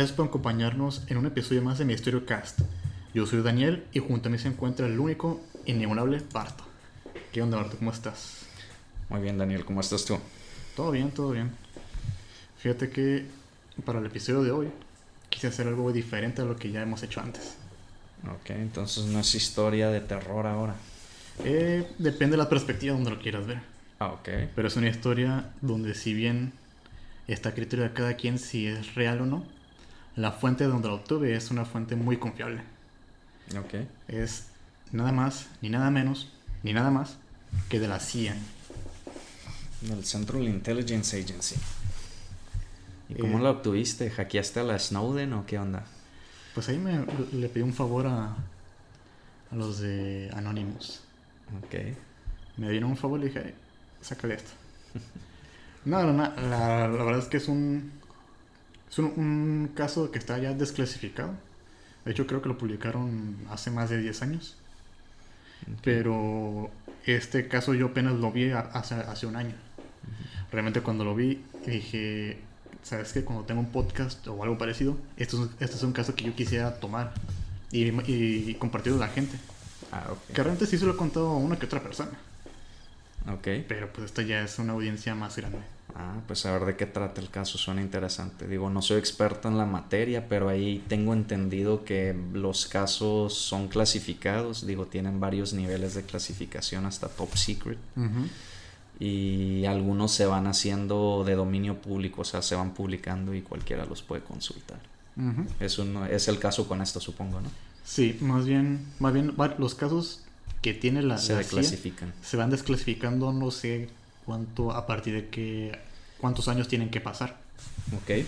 Gracias por acompañarnos en un episodio más de Misterio Cast. Yo soy Daniel y junto a mí se encuentra el único, inigualable Barto. ¿Qué onda, Barto? ¿Cómo estás? Muy bien, Daniel, ¿cómo estás tú? Todo bien, todo bien. Fíjate que para el episodio de hoy quise hacer algo diferente a lo que ya hemos hecho antes. Ok, entonces no es historia de terror ahora. Eh, depende de la perspectiva donde lo quieras ver. Ah, ok. Pero es una historia donde si bien está a criterio de cada quien si es real o no, la fuente donde lo obtuve es una fuente muy confiable. Ok. Es nada más, ni nada menos, ni nada más que de la CIA. Del Central Intelligence Agency. ¿Y cómo Eh, la obtuviste? ¿Hackeaste a la Snowden o qué onda? Pues ahí me, le pedí un favor a, a los de Anonymous. Ok. Me dieron un favor y dije, "Ay, sácale esto. No, no, no, la, la verdad es que es un, es un, un caso que está ya desclasificado. De hecho, creo que lo publicaron hace más de 10 años. Pero este caso yo apenas lo vi hace, hace un año. Realmente cuando lo vi dije, ¿sabes qué? Cuando tengo un podcast o algo parecido, esto es, es un caso que yo quisiera tomar y, y compartirlo a la gente. Ah, Que ok. realmente sí se lo he contado a una que otra persona. Ok. Pero pues esta ya es una audiencia más grande. Ah, pues a ver de qué trata el caso, suena interesante. Digo, no soy experto en la materia, pero ahí tengo entendido que los casos son clasificados, digo, tienen varios niveles de clasificación hasta top secret. y algunos se van haciendo de dominio público, o sea, se van publicando y cualquiera los puede consultar. Es, un, es el caso con esto, supongo, ¿no? Sí, más bien, más bien los casos que tiene la, se la CIA se van desclasificando no sé cuánto a partir de qué cuántos años tienen que pasar. Ok.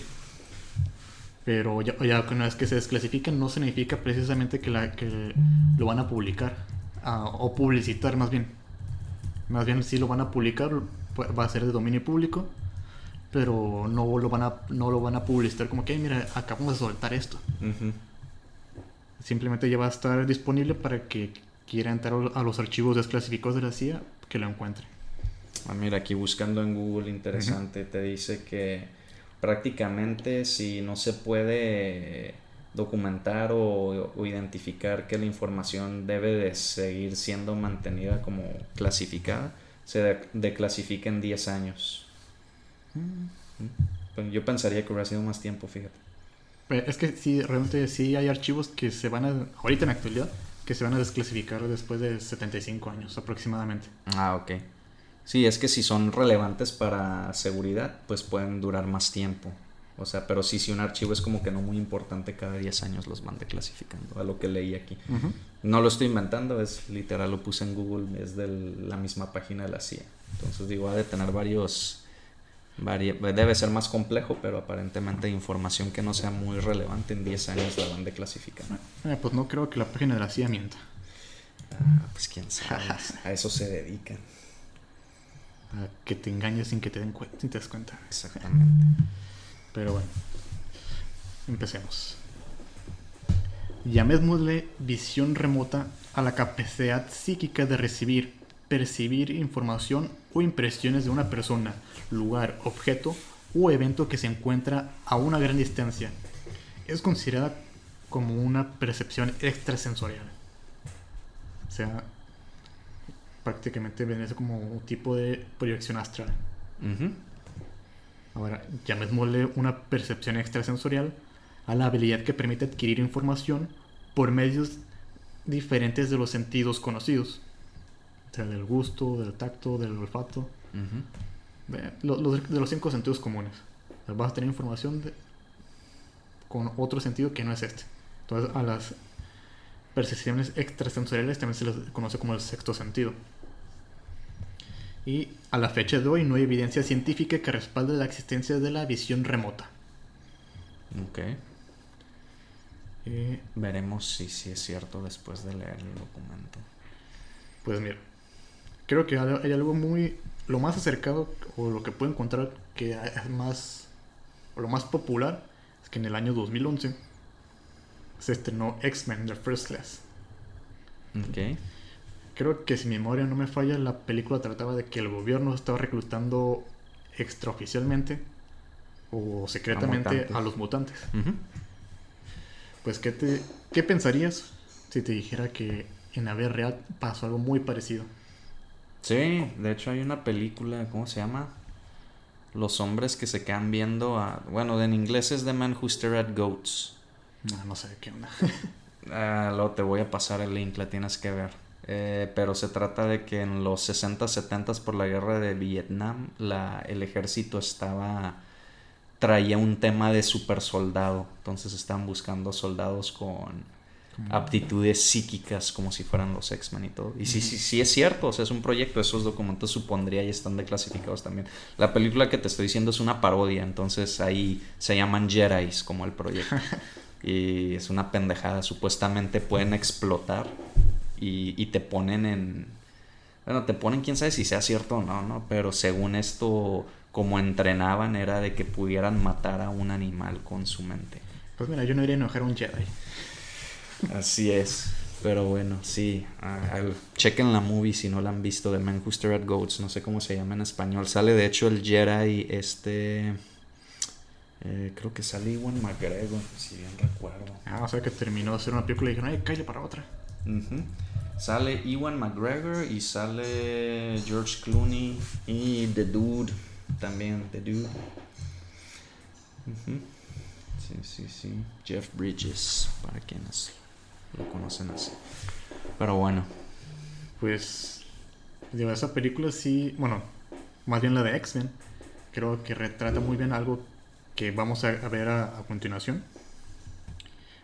Pero ya, ya una vez que se desclasifican no significa precisamente que, la, que lo van a publicar ah, o publicitar más bien. Más bien si lo van a publicar pu- va a ser de dominio público, pero no lo van a no lo van a publicitar como que "Ay, mira acabamos de soltar esto. Simplemente ya va a estar disponible para que quiera entrar a los archivos desclasificados de la CIA que lo encuentre. Ah, mira, aquí buscando en Google, interesante, te dice que prácticamente si no se puede documentar o, o identificar que la información debe de seguir siendo mantenida como clasificada, se de- declasifica en 10 años. Pues yo pensaría que hubiera sido más tiempo, fíjate. Es que sí, realmente sí hay archivos que se van a, ahorita en la actualidad, que se van a desclasificar después de 75 años aproximadamente. Ah, ok. Sí, es que si son relevantes para seguridad, pues pueden durar más tiempo. O sea, pero sí, si un archivo es como que no muy importante, cada 10 años los van declasificando, a lo que leí aquí. No lo estoy inventando, es literal, lo puse en Google, es de la misma página de la CIA. Entonces digo, ha de tener varios... vari- debe ser más complejo, pero aparentemente información que no sea muy relevante en 10 años la van declasificando. Eh, pues no creo que la página de la CIA mienta. Ah, pues quién sabe, a eso se dedican. A que te engañes sin que te den cuenta, sin te des cuenta. Exactamente. Pero bueno, empecemos. Llamémosle visión remota a la capacidad psíquica de recibir, percibir información o impresiones de una persona, lugar, objeto o evento que se encuentra a una gran distancia. Es considerada como una percepción extrasensorial. O sea, prácticamente viene a ser como un tipo de proyección astral. Ujú. Ahora, llamémosle una percepción extrasensorial a la habilidad que permite adquirir información por medios diferentes de los sentidos conocidos. O sea, del gusto, del tacto, del olfato, de, lo- los- de los cinco sentidos comunes. O sea, vas a tener información de- con otro sentido que no es este. Entonces, a las percepciones extrasensoriales también se les conoce como el sexto sentido. Y a la fecha de hoy no hay evidencia científica que respalde la existencia de la visión remota. Ok. Eh, Veremos si, si es cierto después de leer el documento. pues mira, creo que hay algo muy... Lo más acercado o lo que puedo encontrar que es más... O lo más popular es que en el año 2011 se estrenó X-Men The First Class. Ok. Creo que si mi memoria no me falla, la película trataba de que el gobierno estaba reclutando extraoficialmente o secretamente a los mutantes. Pues, ¿qué, te, ¿qué pensarías si te dijera que en la vida real pasó algo muy parecido? Sí, de hecho hay una película, ¿cómo se llama? Los hombres que se quedan viendo a... Bueno, en inglés es The Man Who Stare at Goats. No, no sé qué onda. Ah, luego te voy a pasar el link, la tienes que ver. Eh, pero se trata de que en los 60, 70 por la guerra de Vietnam, la, el ejército estaba traía un tema de super soldado. Entonces estaban buscando soldados con aptitudes psíquicas como si fueran los X-Men y todo. Y sí, sí, sí es cierto, o sea, es un proyecto, esos documentos supondría y están declasificados también. La película que te estoy diciendo es una parodia, entonces ahí se llaman Jedi's como el proyecto. y es una pendejada, supuestamente pueden explotar y, y te ponen en... Bueno, te ponen quién sabe si sea cierto o no, ¿no? Pero según esto, como entrenaban era de que pudieran matar a un animal con su mente. Pues mira, yo no iría a enojar a un Jedi. Así es. Pero bueno, sí. chequen la movie si no la han visto de Man Who Stare at Goats. No sé cómo se llama en español. Sale de hecho el Jedi este... eh, creo que sale Iwan McGregor, si bien recuerdo. Ah, o sea que terminó de hacer una película y dijeron, ay, cállate para otra. Sale Iwan McGregor y sale George Clooney y The Dude. También The Dude. Sí, sí, sí. Jeff Bridges, para quienes lo conocen así. Pero bueno. Pues, digo, esa película sí, bueno, más bien la de X-Men, creo que retrata muy bien algo que vamos a, ver a continuación.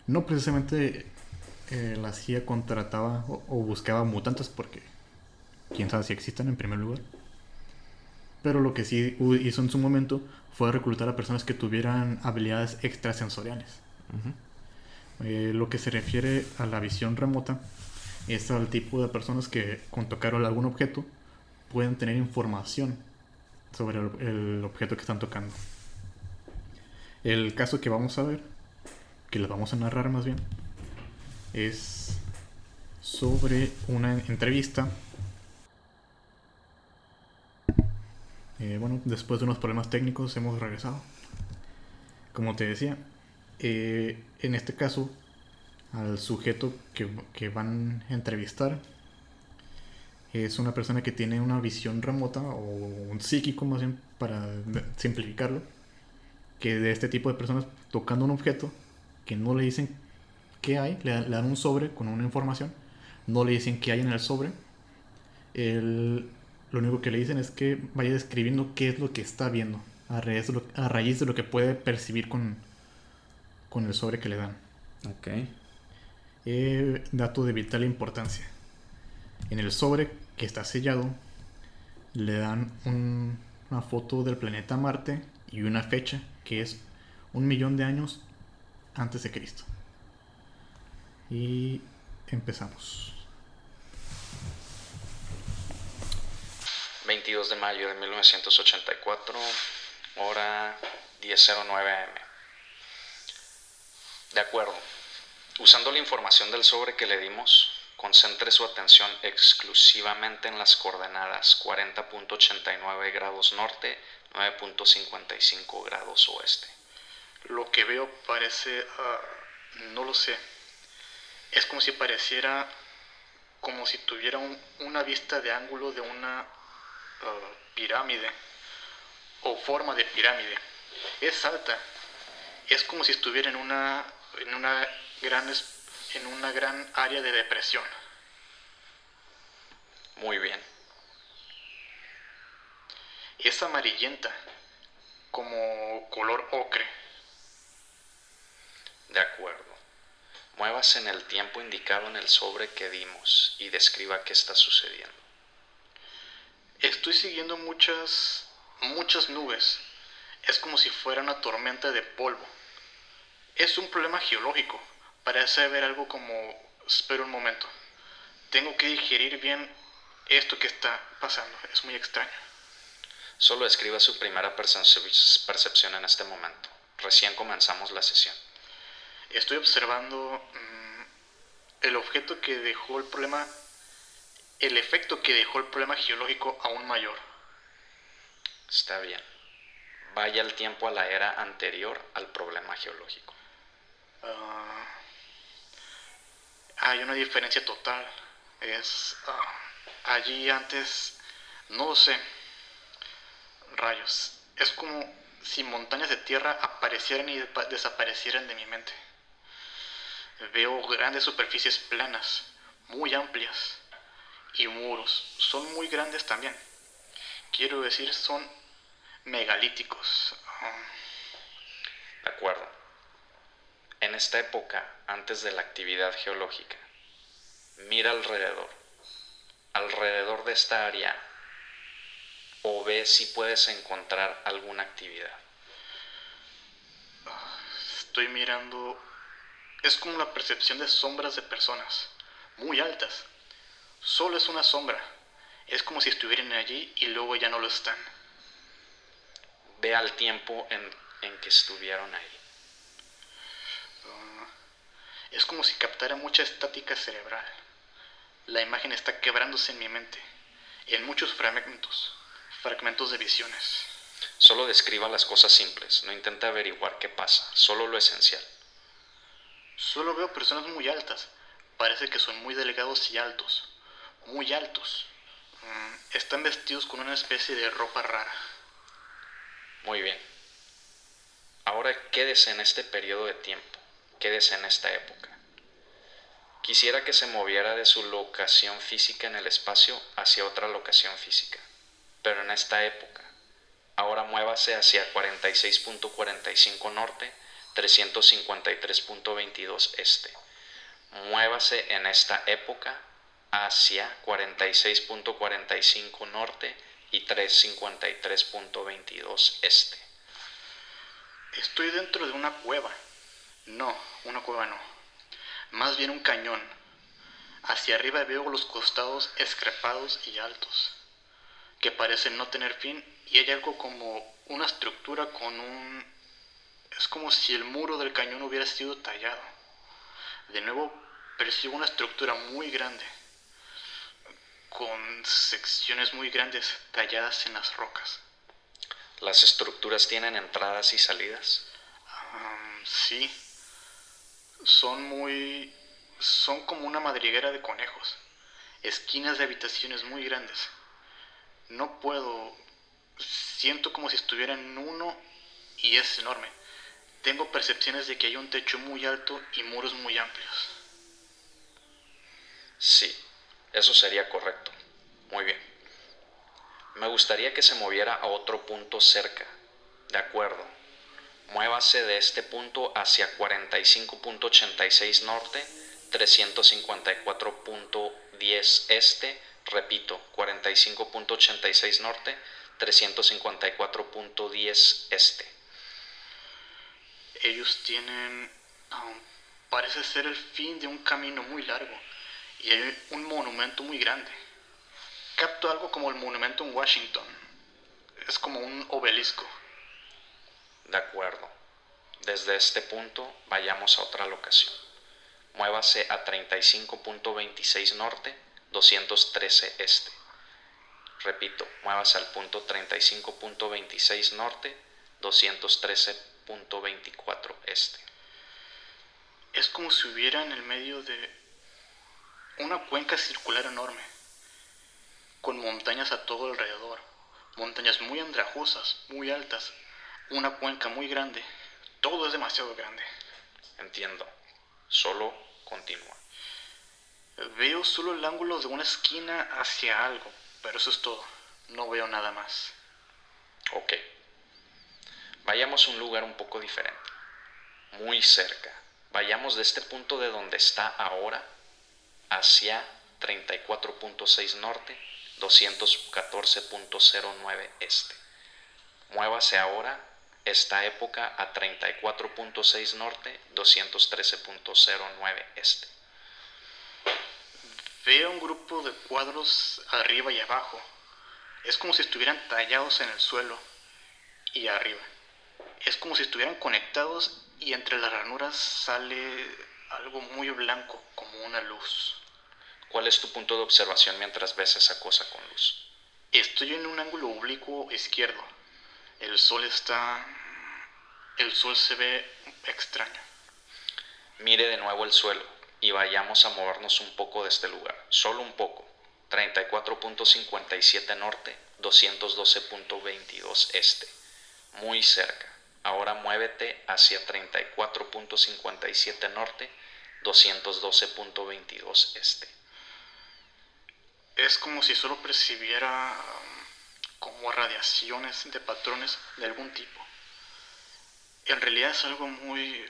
No precisamente eh, la CIA contrataba o, o buscaba mutantes porque quién sabe si existen en primer lugar. Pero lo que sí hizo en su momento fue reclutar a personas que tuvieran habilidades extrasensoriales. Eh, lo que se refiere a la visión remota es al tipo de personas que con tocar algún objeto pueden tener información sobre el, el objeto que están tocando. El caso que vamos a ver, que les vamos a narrar más bien, es sobre una entrevista. Eh, bueno, después de unos problemas técnicos hemos regresado. Como te decía, eh, en este caso, al sujeto que, que van a entrevistar es una persona que tiene una visión remota o un psíquico más bien para simplificarlo que de este tipo de personas tocando un objeto que no le dicen qué hay le, dan- le dan un sobre con una información no le dicen qué hay en el sobre el- lo único que le dicen es que vaya describiendo qué es lo que está viendo a raíz de lo, a raíz de lo que puede percibir con, con el sobre que le dan Ok. eh, dato de vital importancia. En el sobre que está sellado le dan un- una foto del planeta Marte y una fecha que es un millón de años antes de Cristo. Y empezamos. 22 de mayo de 1984, hora 10.09 am. De acuerdo. Usando la información del sobre que le dimos, concentre su atención exclusivamente en las coordenadas 40.89 grados norte, 9.55 grados oeste. Lo que veo parece... ah, no lo sé. Es como si pareciera... Como si tuviera un- una vista de ángulo de una ah, pirámide. O forma de pirámide. Es alta. Es como si estuviera en una... En una gran... En una gran área de depresión. Muy bien. Es amarillenta. Como color ocre. De acuerdo. Muévase en el tiempo indicado en el sobre que dimos y describa qué está sucediendo. Estoy siguiendo muchas, muchas nubes. Es como si fuera una tormenta de polvo. Es un problema geológico. Parece haber algo como... Espera un momento. Tengo que digerir bien esto que está pasando. Es muy extraño. Solo escriba su primera percep- percepción en este momento. Recién comenzamos la sesión. Estoy observando mm, el objeto que dejó el problema... El efecto que dejó el problema geológico aún mayor. Está bien. vaya el tiempo a la era anterior al problema geológico. Ah, hay una diferencia total. Es ah, allí antes, no sé, rayos. Es como si montañas de tierra aparecieran y desaparecieran de mi mente. Veo grandes superficies planas, muy amplias, y muros. Son muy grandes también. Quiero decir, son megalíticos. De acuerdo. En esta época, antes de la actividad geológica, mira alrededor. Alrededor de esta área o ve si puedes encontrar alguna actividad. Estoy mirando... Es como la percepción de sombras de personas, muy altas. Solo es una sombra. Es como si estuvieran allí y luego ya no lo están. Ve al tiempo en, que estuvieron ahí. Ah, es como si captara mucha estática cerebral. La imagen está quebrándose en mi mente, en muchos fragmentos fragmentos de visiones. Solo describa las cosas simples, no intente averiguar qué pasa, solo lo esencial. Solo veo personas muy altas, parece que son muy delgados y altos, muy altos. Mm, están vestidos con una especie de ropa rara. Muy bien. Ahora quédese en este periodo de tiempo, quédese en esta época. Quisiera que se moviera de su locación física en el espacio hacia otra locación física pero en esta época. Ahora muévase hacia 46.45 norte, 353.22 este. Muévase en esta época hacia 46.45 norte y 353.22 este. Estoy dentro de una cueva. No, una cueva no. Más bien un cañón. Hacia arriba veo los costados escrepados y altos que parecen no tener fin y hay algo como una estructura con un... Es como si el muro del cañón hubiera sido tallado. De nuevo percibo una estructura muy grande, con secciones muy grandes talladas en las rocas. ¿Las estructuras tienen entradas y salidas? sí. Son muy... Son como una madriguera de conejos. Esquinas de habitaciones muy grandes no puedo, siento como si estuviera en uno y es enorme. Tengo percepciones de que hay un techo muy alto y muros muy amplios. Sí, eso sería correcto. Muy bien. Me gustaría que se moviera a otro punto cerca. De acuerdo. Muévase de este punto hacia 45.86 norte, 354.10 este, Repito, 45.86 norte, 354.10 este. Ellos tienen, parece ser el fin de un camino muy largo y hay un monumento muy grande. Capto algo como el monumento en Washington. Es como un obelisco. De acuerdo. Desde este punto vayamos a otra locación. Muévase a 35.26 norte 213 este. Repito, muevas al punto 35.26 norte, 213.24 este. Es como si hubiera en el medio de una cuenca circular enorme, con montañas a todo alrededor, montañas muy andrajosas, muy altas, una cuenca muy grande, todo es demasiado grande. Entiendo, solo continúa. Veo solo el ángulo de una esquina hacia algo, pero eso es todo. No veo nada más. Ok. Vayamos a un lugar un poco diferente. Muy cerca. Vayamos de este punto de donde está ahora hacia 34.6 norte, 214.09 este. Muévase ahora esta época a 34.6 norte, 213.09 este. Veo un grupo de cuadros arriba y abajo. Es como si estuvieran tallados en el suelo y arriba. Es como si estuvieran conectados y entre las ranuras sale algo muy blanco, como una luz. ¿Cuál es tu punto de observación mientras ves esa cosa con luz? Estoy en un ángulo oblicuo izquierdo. El sol está... El sol se ve extraño. Mire de nuevo el suelo y vayamos a movernos un poco de este lugar, solo un poco. 34.57 norte, 212.22 este. Muy cerca. Ahora muévete hacia 34.57 norte, 212.22 este. Es como si solo percibiera um, como radiaciones de patrones de algún tipo. En realidad es algo muy...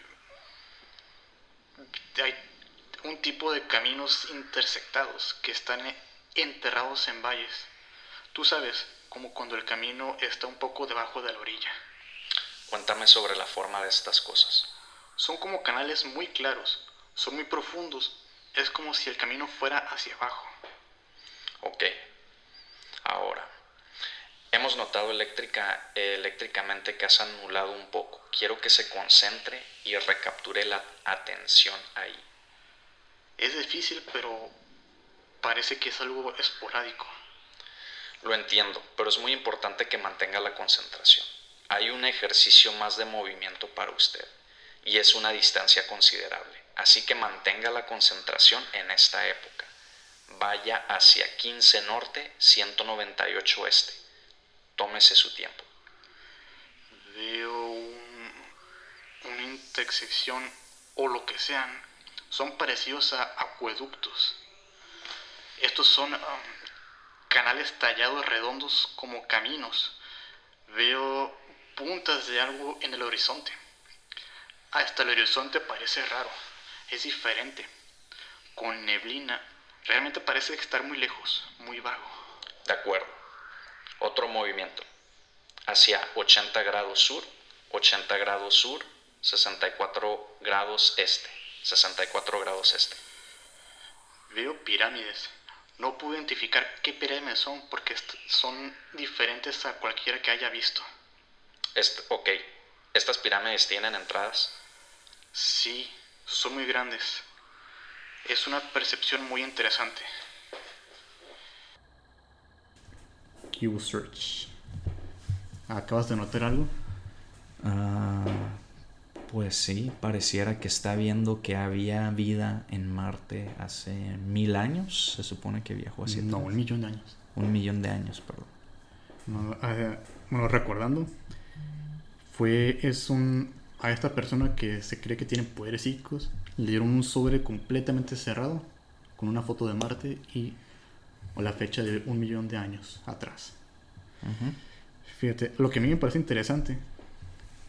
Hay un tipo de caminos intersectados que están enterrados en valles. Tú sabes, como cuando el camino está un poco debajo de la orilla. Cuéntame sobre la forma de estas cosas. Son como canales muy claros, son muy profundos, es como si el camino fuera hacia abajo. Ok, ahora, hemos notado eléctrica, eléctricamente que has anulado un poco. Quiero que se concentre y recapture la atención ahí. Es difícil, pero parece que es algo esporádico. Lo entiendo, pero es muy importante que mantenga la concentración. Hay un ejercicio más de movimiento para usted y es una distancia considerable, así que mantenga la concentración en esta época. Vaya hacia 15 norte, 198 oeste. Tómese su tiempo. Veo un, una intersección o lo que sean. Son parecidos a acueductos. Estos son um, canales tallados redondos como caminos. Veo puntas de algo en el horizonte. Hasta el horizonte parece raro, es diferente. Con neblina, realmente parece estar muy lejos, muy vago. De acuerdo. Otro movimiento. Hacia 80 grados sur, 80 grados sur, 64 grados este, 64 grados este. Veo pirámides. No puedo identificar qué pirámides son porque son diferentes a cualquiera que haya visto. Ok, ¿estas pirámides tienen entradas? Sí, son muy grandes. Es una percepción muy interesante. Q Search. ¿Acabas de notar algo? Ah, pues sí, pareciera que está viendo que había vida en Marte hace mil años. Se supone que viajó hace. No, un millón de años. Un millón de años, perdón. No, eh, bueno, recordando, fue, es un, a esta persona que se cree que tiene poderes psíquicos, le dieron un sobre completamente cerrado con una foto de Marte y o la fecha de un millón de años atrás. Fíjate, lo que a mí me parece interesante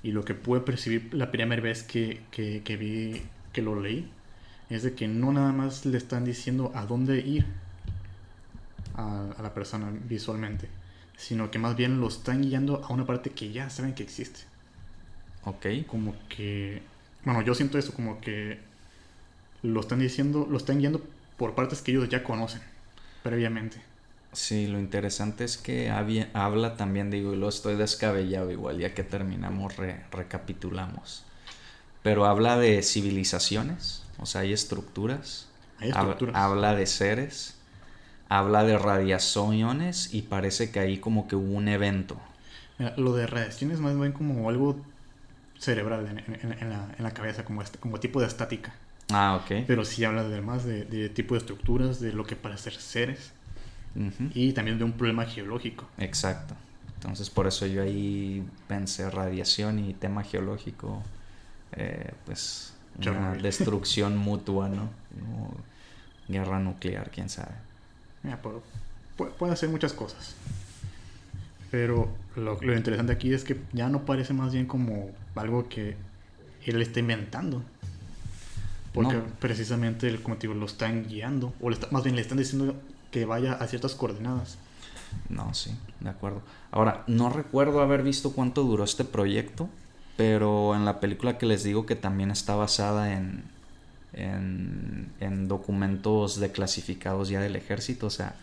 y lo que pude percibir la primera vez que, que, que vi, que lo leí, es de que no nada más le están diciendo a dónde ir a, a la persona visualmente, sino que más bien lo están guiando a una parte que ya saben que existe. Ok. Como que. Bueno, yo siento eso, como que lo están diciendo, lo están guiando por partes que ellos ya conocen previamente. Sí, lo interesante es que habla también, digo, y lo estoy descabellado igual, ya que terminamos, recapitulamos. Pero habla de civilizaciones, o sea, hay estructuras. Hay estructuras. Habla de seres, habla de radiaciones y parece que ahí como que hubo un evento. Mira, lo de radiaciones más bien como algo cerebral en, la, cabeza, como, como tipo de estática. Ah, ok. Pero sí habla además de, de tipo de estructuras, de lo que para ser seres. Y también de un problema geológico. Exacto. Entonces por eso yo ahí pensé radiación y tema geológico, eh, pues una destrucción mutua, ¿no? guerra nuclear, quién sabe. puede, ser muchas cosas. Pero lo, lo, interesante aquí es que ya no parece más bien como algo que él está inventando. Porque precisamente, como te digo, lo están guiando. O más bien le están diciendo que vaya a ciertas coordenadas. No, sí, de acuerdo. Ahora, no recuerdo haber visto cuánto duró este proyecto, pero en la película que les digo que también está basada en, en, en documentos declasificados ya del ejército, o sea,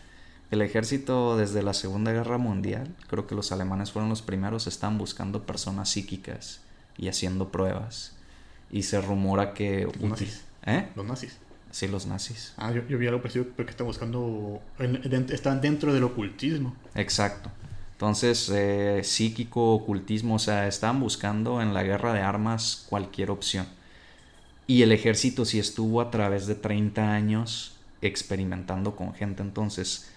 el ejército desde la Segunda Guerra Mundial, creo que los alemanes fueron los primeros, están buscando personas psíquicas y haciendo pruebas. Y se rumora que... Los nazis. ¿Eh? Los nazis. Sí, los nazis. Ah, yo, vi algo parecido porque están buscando... están dentro del ocultismo. Exacto. Entonces, eh, psíquico, ocultismo, o sea, estaban buscando en la guerra de armas cualquier opción. Y el ejército sí estuvo a través de 30 años experimentando con gente. Entonces,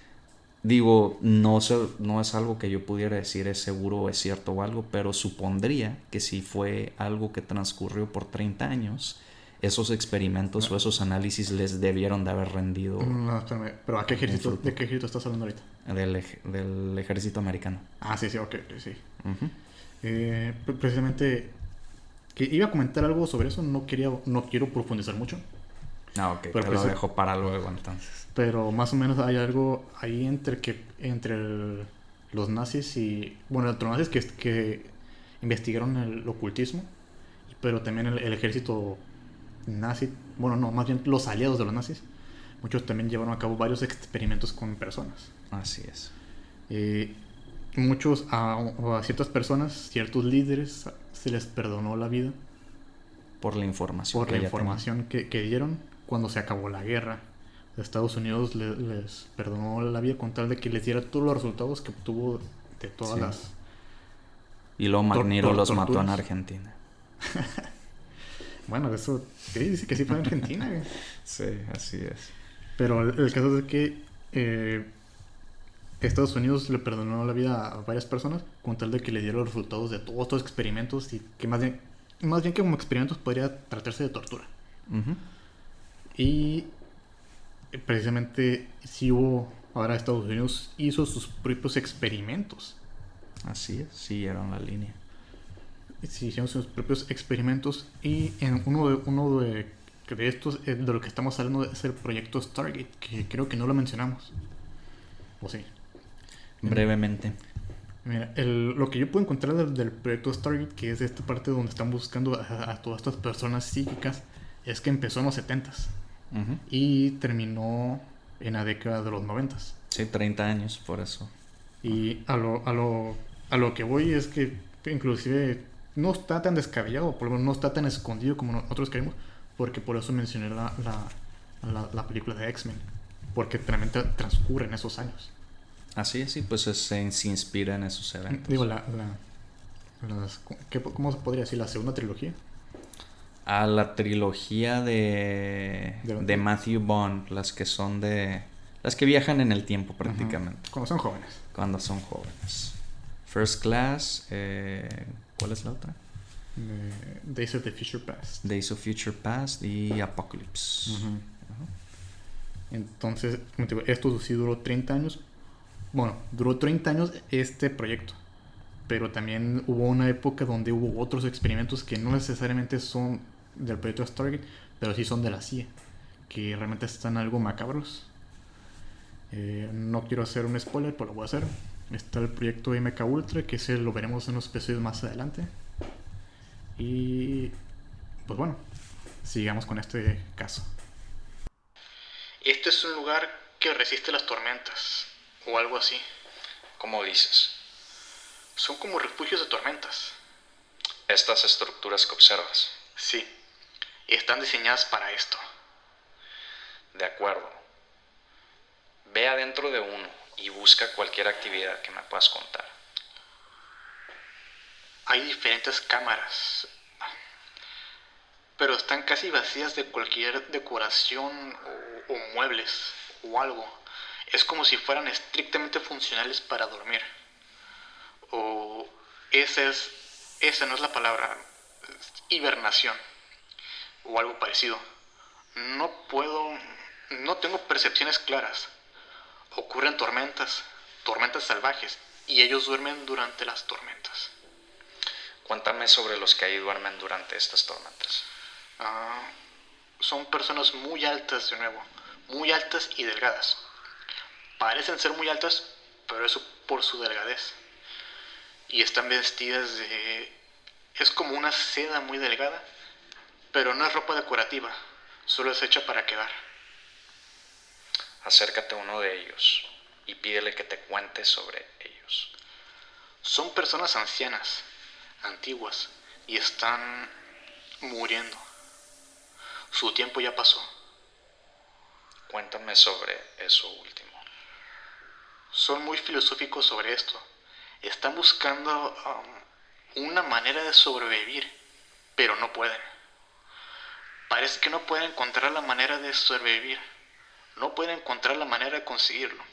digo, no, no es algo que yo pudiera decir es seguro o es cierto o algo, pero supondría que si fue algo que transcurrió por 30 años, esos experimentos o esos análisis les debieron de haber rendido. No, espérame, pero ¿a qué ejército, ¿de qué ejército estás hablando ahorita? Del, del ejército americano. Ah, sí, sí, ok, sí. Eh, precisamente, que iba a comentar algo sobre eso, no quería, no quiero profundizar mucho. Ah, ok, pero lo dejo para luego entonces. Pero más o menos hay algo ahí entre que entre los nazis y, bueno, los nazis que, que investigaron el ocultismo, pero también el ejército nazi, bueno, no, más bien los aliados de los nazis, muchos también llevaron a cabo varios experimentos con personas. Así es. Eh, muchos, a, ciertas personas, ciertos líderes, se les perdonó la vida. Por la información. Por la información que, dieron cuando se acabó la guerra. Estados Unidos les perdonó la vida con tal de que les diera todos los resultados que obtuvo de todas las... Y luego Magniro los mató en Argentina. Bueno, eso dice que sí fue en Argentina. sí, así es. Pero el, caso es que eh, Estados Unidos le perdonó la vida a varias personas con tal de que le dieron los resultados de todos estos experimentos y que más bien, más bien que como experimentos podría tratarse de tortura. Y precisamente si hubo, ahora Estados Unidos hizo sus propios experimentos. Así es, siguieron la línea se hicieron sus propios experimentos y en uno de, uno de, de estos, eh, de lo que estamos hablando es el proyecto Stargate, que creo que no lo mencionamos. ¿O sí? Brevemente. Mira, el, lo que yo puedo encontrar del, proyecto Stargate, que es esta parte donde están buscando a, todas estas personas psíquicas, es que empezó en los 70s y terminó en la década de los 90s. Sí, 30 años, por eso. Y a lo, a lo, a lo que voy es que inclusive no está tan descabellado, por lo menos no está tan escondido como nosotros queremos, porque por eso mencioné la, la, la, película de X-Men, porque realmente transcurre en esos años. Así es, sí, pues se, se inspira en esos eventos. Digo, la, ¿cómo se podría decir? ¿La segunda trilogía? A la trilogía de, de, Matthew Bond, las que son de... Las que viajan en el tiempo prácticamente. Cuando son jóvenes. Cuando son jóvenes. First Class, eh, ¿Cuál es la otra? Days of the Future Past. Days of Future Past y Apocalypse. Entonces, esto sí duró 30 años. Bueno, duró 30 años este proyecto. Pero también hubo una época donde hubo otros experimentos que no necesariamente son del proyecto Stargate, pero sí son de la CIA. Que realmente están algo macabros. Eh, no quiero hacer un spoiler, pero lo voy a hacer. Está el proyecto MK Ultra, que ese lo veremos en unos episodios más adelante. Y pues bueno, sigamos con este caso. Este es un lugar que resiste las tormentas, o algo así. ¿Cómo dices? Son como refugios de tormentas. Estas estructuras que observas. Sí, están diseñadas para esto. De acuerdo. Ve adentro de uno y busca cualquier actividad que me puedas contar. Hay diferentes cámaras, pero están casi vacías de cualquier decoración o, muebles o algo. Es como si fueran estrictamente funcionales para dormir. O esa es, esa no es la palabra, hibernación o algo parecido. No puedo, no tengo percepciones claras ocurren tormentas, tormentas salvajes, y ellos duermen durante las tormentas. Cuéntame sobre los que ahí duermen durante estas tormentas. Ah, son personas muy altas de nuevo, muy altas y delgadas. Parecen ser muy altas, pero eso por su delgadez. Y están vestidas de... Es como una seda muy delgada, pero no es ropa decorativa, solo es hecha para quedar acércate a uno de ellos y pídele que te cuente sobre ellos. Son personas ancianas, antiguas, y están muriendo. Su tiempo ya pasó. Cuéntame sobre eso último. Son muy filosóficos sobre esto. Están buscando um, una manera de sobrevivir, pero no pueden. Parece que no pueden encontrar la manera de sobrevivir. No pueden encontrar la manera de conseguirlo.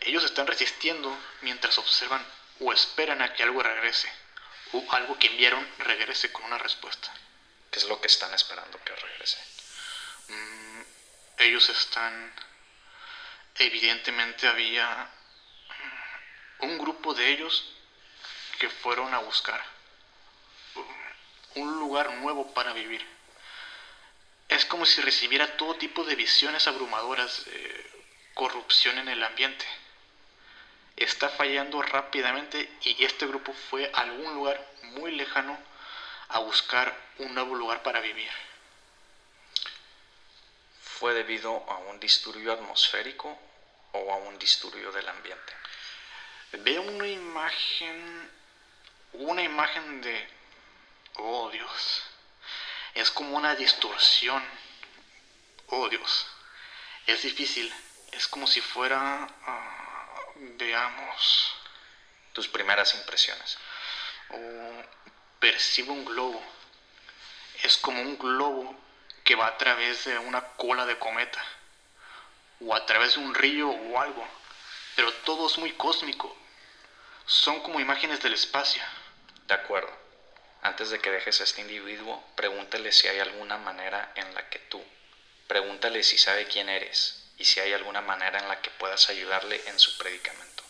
Ellos están resistiendo mientras observan o esperan a que algo regrese, o algo que enviaron regrese con una respuesta. ¿Qué es lo que están esperando que regrese? Mm, ellos están... Evidentemente había un grupo de ellos que fueron a buscar un lugar nuevo para vivir. Es como si recibiera todo tipo de visiones abrumadoras de corrupción en el ambiente. Está fallando rápidamente y este grupo fue a algún lugar muy lejano a buscar un nuevo lugar para vivir. ¿Fue debido a un disturbio atmosférico o a un disturbio del ambiente? Veo una imagen, una imagen de, oh Dios, es como una distorsión, oh Dios, es difícil, es como si fuera, ah, veamos, tus primeras impresiones. Oh, percibo un globo, es como un globo que va a través de una cola de cometa o a través de un río o algo, pero todo es muy cósmico. Son como imágenes del espacio. De acuerdo. Antes de que dejes a este individuo, pregúntale si hay alguna manera en la que tú, pregúntale si sabe quién eres y si hay alguna manera en la que puedas ayudarle en su predicamento.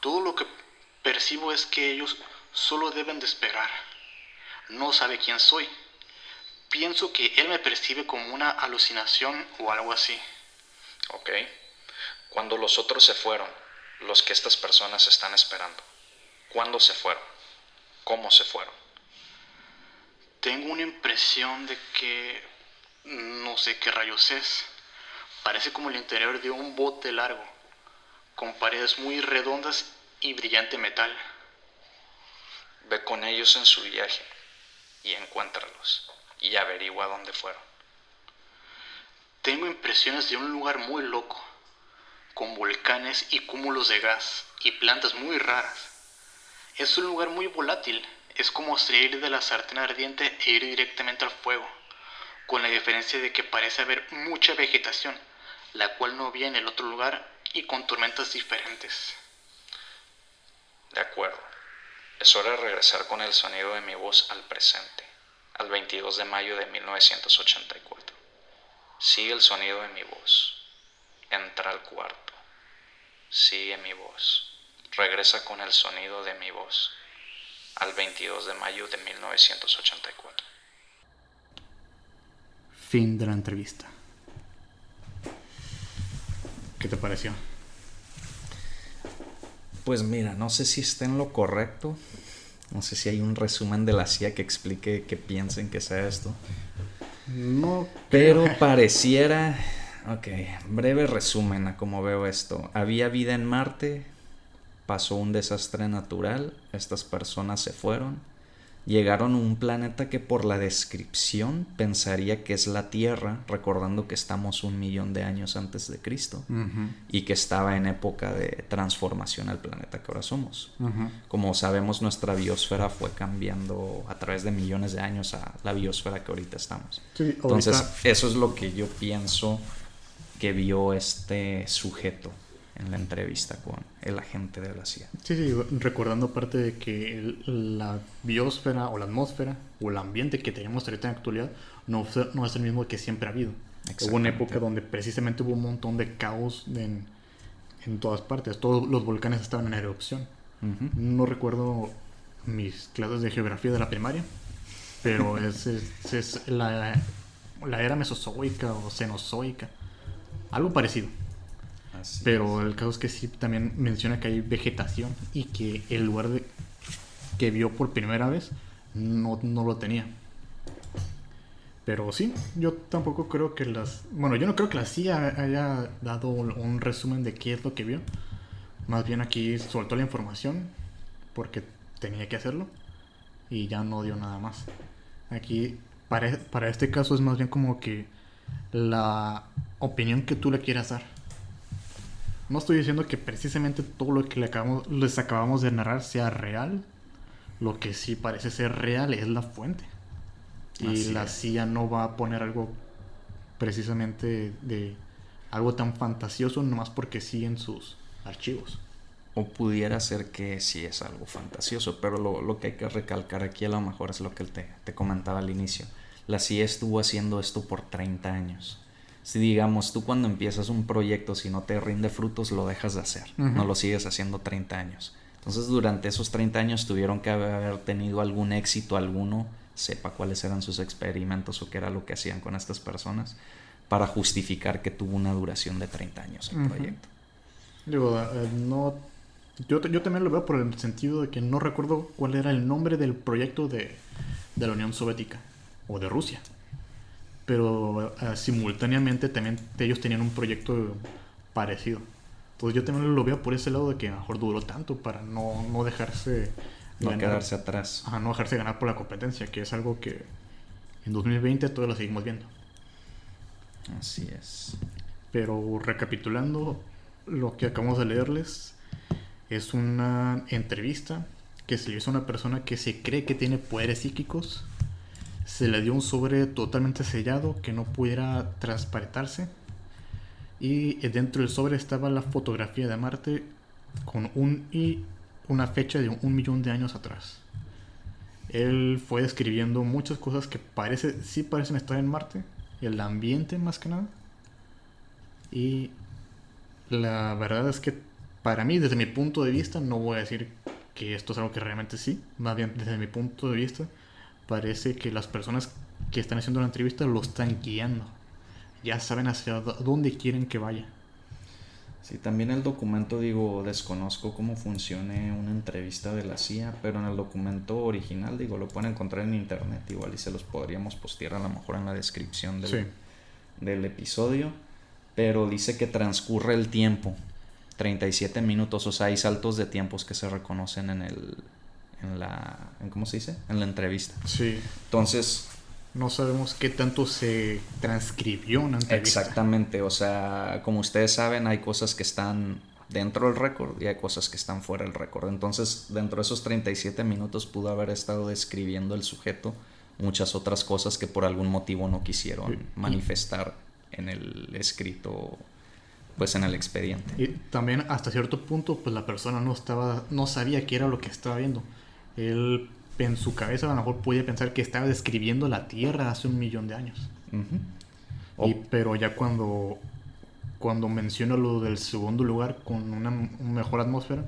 Todo lo que percibo es que ellos solo deben de esperar. No sabe quién soy. Pienso que él me percibe como una alucinación o algo así. Ok. Cuando los otros se fueron, los que estas personas están esperando, ¿cuándo se fueron? ¿Cómo se fueron? Tengo una impresión de que no sé qué rayos es. Parece como el interior de un bote largo, con paredes muy redondas y brillante metal. Ve con ellos en su viaje y encuéntralos y averigua dónde fueron. Tengo impresiones de un lugar muy loco, con volcanes y cúmulos de gas y plantas muy raras. Es un lugar muy volátil, es como salir de la sartén ardiente e ir directamente al fuego, con la diferencia de que parece haber mucha vegetación, la cual no había en el otro lugar y con tormentas diferentes. De acuerdo. Es hora de regresar con el sonido de mi voz al presente, al 22 de mayo de 1984. Sigue el sonido de mi voz. Entra al cuarto. Sigue mi voz. Regresa con el sonido de mi voz al 22 de mayo de 1984. Fin de la entrevista. ¿Qué te pareció? Pues mira, no sé si está en lo correcto. No sé si hay un resumen de la CIA que explique que piensen que sea esto. No. Pero pareciera. Ok, breve resumen a cómo veo esto. Había vida en Marte, pasó un desastre natural, estas personas se fueron, llegaron a un planeta que por la descripción pensaría que es la Tierra, recordando que estamos un millón de años antes de Cristo y que estaba en época de transformación al planeta que ahora somos. Como sabemos, nuestra biosfera fue cambiando a través de millones de años a la biosfera que ahorita estamos. Entonces, eso es lo que yo pienso que vio este sujeto en la entrevista con el agente de la CIA. Sí, sí, recordando parte de que la biosfera o la atmósfera o el ambiente que tenemos ahorita en la actualidad no, no es el mismo que siempre ha habido. Hubo una época donde precisamente hubo un montón de caos en, en todas partes. Todos los volcanes estaban en erupción. No recuerdo mis clases de geografía de la primaria, pero es, es, es la, la era mesozoica o cenozoica. Algo parecido. Pero el caso es que sí también menciona que hay vegetación y que el lugar de, que vio por primera vez no, no lo tenía. Pero sí, yo tampoco creo que las... Bueno, yo no creo que la CIA haya dado un resumen de qué es lo que vio. Más bien aquí soltó la información porque tenía que hacerlo y ya no dio nada más. Aquí, para, para este caso es más bien como que la opinión que tú le quieras dar No estoy diciendo que precisamente todo lo que le acabamos, les acabamos de narrar sea real. Lo que sí parece ser real es la fuente. Y Así la es. CIA no va a poner algo precisamente de algo tan fantasioso nomás porque siguen sus archivos. O pudiera ser que sí es algo fantasioso, pero lo, lo que hay que recalcar aquí a lo mejor es lo que te, te comentaba al inicio. La CIA estuvo haciendo esto por 30 años. Si digamos, tú cuando empiezas un proyecto, si no te rinde frutos, lo dejas de hacer. No lo sigues haciendo 30 años. Entonces, durante esos 30 años tuvieron que haber tenido algún éxito alguno, sepa cuáles eran sus experimentos o qué era lo que hacían con estas personas, para justificar que tuvo una duración de 30 años el proyecto. Digo, eh, no. Yo, yo también lo veo por el sentido de que no recuerdo cuál era el nombre del proyecto de, de la Unión Soviética o de Rusia. Pero eh, simultáneamente también ellos tenían un proyecto parecido. Entonces yo también lo veo por ese lado de que a lo mejor duró tanto para no, no dejarse No ganar- quedarse atrás. ajá, no dejarse ganar por la competencia, que es algo que en 2020 todavía lo seguimos viendo. Así es. Pero recapitulando, lo que acabamos de leerles es una entrevista que se le hizo a una persona que se cree que tiene poderes psíquicos. Se le dio un sobre totalmente sellado que no pudiera transparentarse. Y dentro del sobre estaba la fotografía de Marte con un y una fecha de un millón de años atrás. Él fue describiendo muchas cosas que parece, sí parecen estar en Marte. El ambiente más que nada. Y la verdad es que para mí, desde mi punto de vista, no voy a decir que esto es algo que realmente sí. Más bien, desde mi punto de vista, parece que las personas que están haciendo la entrevista lo están guiando. Ya saben hacia dó- dónde quieren que vaya. Sí, también el documento, digo, desconozco cómo funcione una entrevista de la CIA, pero en el documento original, digo, lo pueden encontrar en internet, igual y se los podríamos postear a lo mejor en la descripción del, Sí. del episodio, pero dice que transcurre el tiempo, 37 minutos, o sea, hay saltos de tiempos que se reconocen en el, en la, en, ¿cómo se dice? En la entrevista. Sí. Entonces, No sabemos qué tanto se transcribió una entrevista. Exactamente, o sea, como ustedes saben, hay cosas que están dentro del récord y hay cosas que están fuera del récord. Entonces, dentro de esos 37 minutos pudo haber estado describiendo el sujeto muchas otras cosas que por algún motivo no quisieron manifestar en el escrito, pues en el expediente. Y también hasta cierto punto, pues la persona no estaba, no sabía qué era lo que estaba viendo. Él en su cabeza a lo mejor podía pensar que estaba describiendo la Tierra hace un millón de años. Y, O- pero ya cuando, cuando menciona lo del segundo lugar con una, m- mejor atmósfera,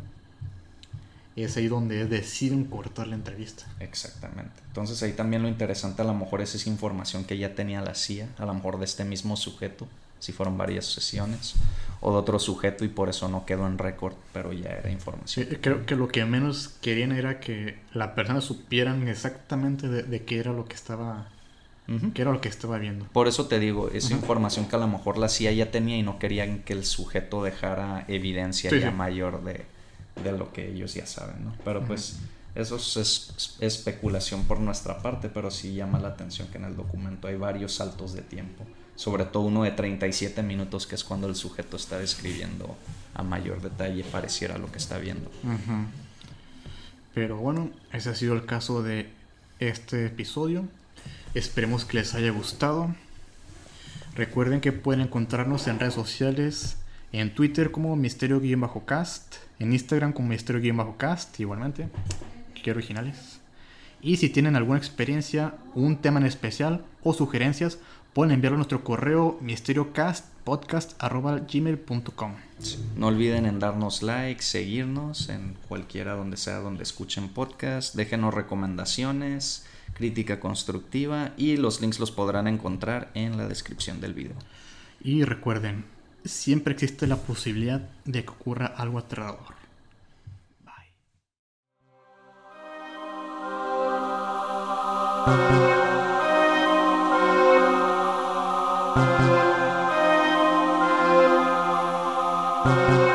es ahí donde deciden cortar la entrevista. Exactamente. Entonces ahí también lo interesante a lo mejor es esa información que ya tenía la CIA, a lo mejor de este mismo sujeto, si fueron varias sesiones, o de otro sujeto y por eso no quedó en récord, pero ya era información. creo que lo que menos querían era que la persona supieran exactamente de, de qué era lo que estaba, Ujú. qué era lo que estaba viendo. Por eso te digo, esa Ujú. información que a lo mejor la CIA ya tenía y no querían que el sujeto dejara evidencia Sí, ya sí. mayor de, de lo que ellos ya saben, ¿no? Pero Ujú. pues eso es, es- especulación por nuestra parte, pero sí llama la atención que en el documento hay varios saltos de tiempo, sobre todo uno de 37 minutos que es cuando el sujeto está describiendo a mayor detalle pareciera lo que está viendo. Pero bueno, ese ha sido el caso de este episodio. Esperemos que les haya gustado. Recuerden que pueden encontrarnos en redes sociales, en Twitter como Misterio-Cast, en Instagram como Misterio-Cast, igualmente. Qué originales. Y si tienen alguna experiencia, un tema en especial o sugerencias, pueden enviarlo a nuestro correo misteriocastpodcast.gmail.com No olviden en darnos like, seguirnos en cualquiera donde sea donde escuchen podcast, déjenos recomendaciones, crítica constructiva y los links los podrán encontrar en la descripción del video. Y recuerden, siempre existe la posibilidad de que ocurra algo aterrador. Bye. thank you.